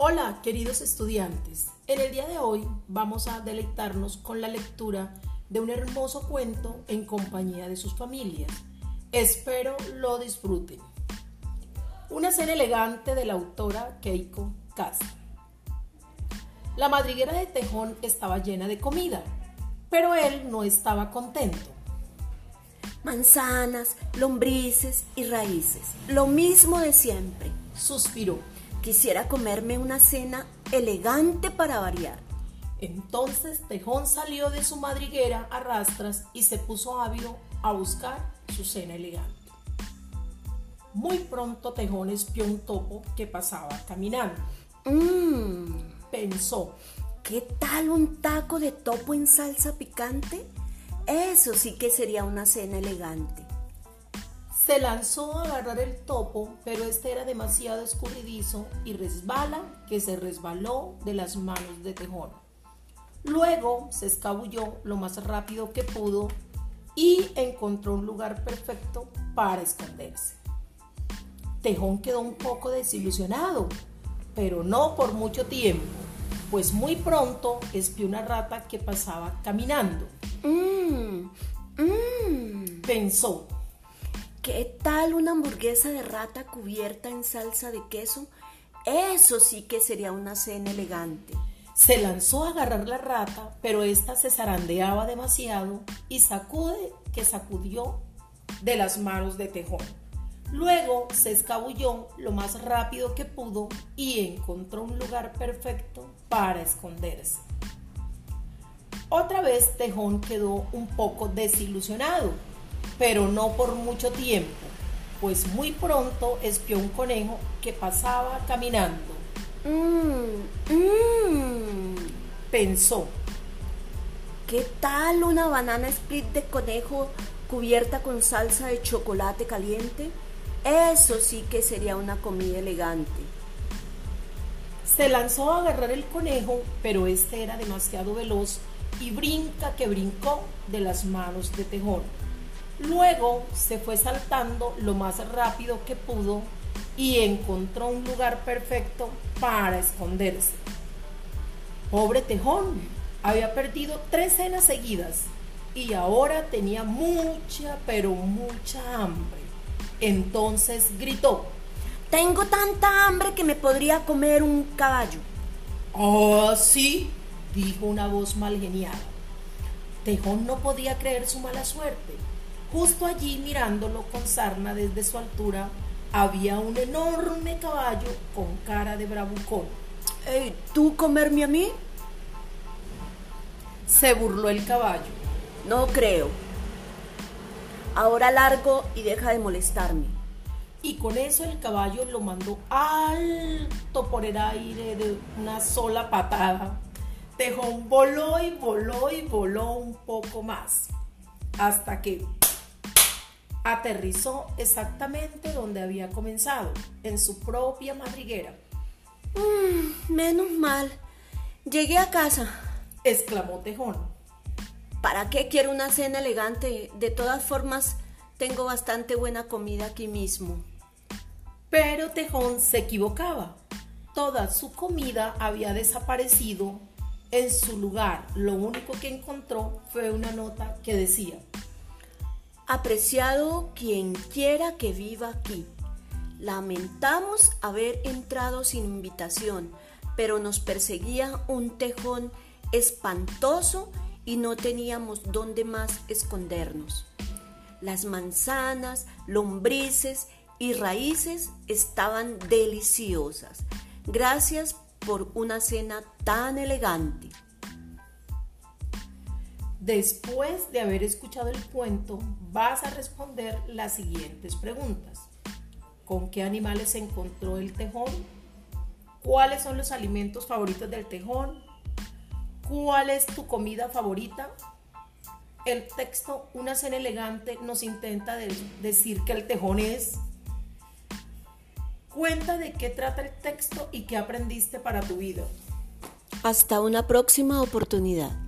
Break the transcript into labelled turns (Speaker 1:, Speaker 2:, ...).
Speaker 1: Hola, queridos estudiantes. En el día de hoy vamos a deleitarnos con la lectura de un hermoso cuento en compañía de sus familias. Espero lo disfruten. Una cena elegante de la autora Keiko Casa. La madriguera de Tejón estaba llena de comida, pero él no estaba contento
Speaker 2: manzanas, lombrices y raíces. Lo mismo de siempre.
Speaker 1: Suspiró.
Speaker 2: Quisiera comerme una cena elegante para variar.
Speaker 1: Entonces Tejón salió de su madriguera a rastras y se puso ávido a buscar su cena elegante. Muy pronto Tejón espió un topo que pasaba caminando.
Speaker 2: Mmm,
Speaker 1: Pensó,
Speaker 2: ¿qué tal un taco de topo en salsa picante? Eso sí que sería una cena elegante.
Speaker 1: Se lanzó a agarrar el topo, pero este era demasiado escurridizo y resbala que se resbaló de las manos de Tejón. Luego se escabulló lo más rápido que pudo y encontró un lugar perfecto para esconderse. Tejón quedó un poco desilusionado, pero no por mucho tiempo, pues muy pronto espió una rata que pasaba caminando.
Speaker 2: Mmm, mmm.
Speaker 1: Pensó,
Speaker 2: ¿Qué tal una hamburguesa de rata cubierta en salsa de queso? Eso sí que sería una cena elegante.
Speaker 1: Se lanzó a agarrar la rata, pero ésta se zarandeaba demasiado y sacude que sacudió de las manos de Tejón. Luego se escabulló lo más rápido que pudo y encontró un lugar perfecto para esconderse. Otra vez Tejón quedó un poco desilusionado, pero no por mucho tiempo, pues muy pronto espió un conejo que pasaba caminando.
Speaker 2: Mmm, mmm.
Speaker 1: Pensó,
Speaker 2: ¿Qué tal una banana split de conejo cubierta con salsa de chocolate caliente? Eso sí que sería una comida elegante.
Speaker 1: Se lanzó a agarrar el conejo, pero este era demasiado veloz y brinca que brincó de las manos de Tejón. Luego se fue saltando lo más rápido que pudo y encontró un lugar perfecto para esconderse. Pobre Tejón, había perdido tres cenas seguidas y ahora tenía mucha, pero mucha hambre. Entonces gritó,
Speaker 2: Tengo tanta hambre que me podría comer un caballo.
Speaker 1: ¡Oh, sí! dijo una voz mal geniada. Tejón no podía creer su mala suerte. Justo allí, mirándolo con sarna desde su altura, había un enorme caballo con cara de bravucón.
Speaker 2: Ey, ¿Tú comerme a mí?
Speaker 1: Se burló el caballo.
Speaker 2: No creo. Ahora largo y deja de molestarme.
Speaker 1: Y con eso el caballo lo mandó alto por el aire de una sola patada. Tejón voló y voló y voló un poco más. Hasta que aterrizó exactamente donde había comenzado, en su propia madriguera.
Speaker 2: Mm, menos mal. Llegué a casa.
Speaker 1: exclamó Tejón.
Speaker 2: ¿Para qué quiero una cena elegante? De todas formas, tengo bastante buena comida aquí mismo.
Speaker 1: Pero Tejón se equivocaba. Toda su comida había desaparecido. En su lugar, lo único que encontró fue una nota que decía,
Speaker 2: Apreciado quien quiera que viva aquí. Lamentamos haber entrado sin invitación, pero nos perseguía un tejón espantoso y no teníamos dónde más escondernos. Las manzanas, lombrices y raíces estaban deliciosas. Gracias por una cena tan elegante.
Speaker 1: Después de haber escuchado el cuento, vas a responder las siguientes preguntas. ¿Con qué animales se encontró el tejón? ¿Cuáles son los alimentos favoritos del tejón? ¿Cuál es tu comida favorita? El texto Una cena elegante nos intenta de- decir que el tejón es. Cuenta de qué trata el texto y qué aprendiste para tu vida.
Speaker 2: Hasta una próxima oportunidad.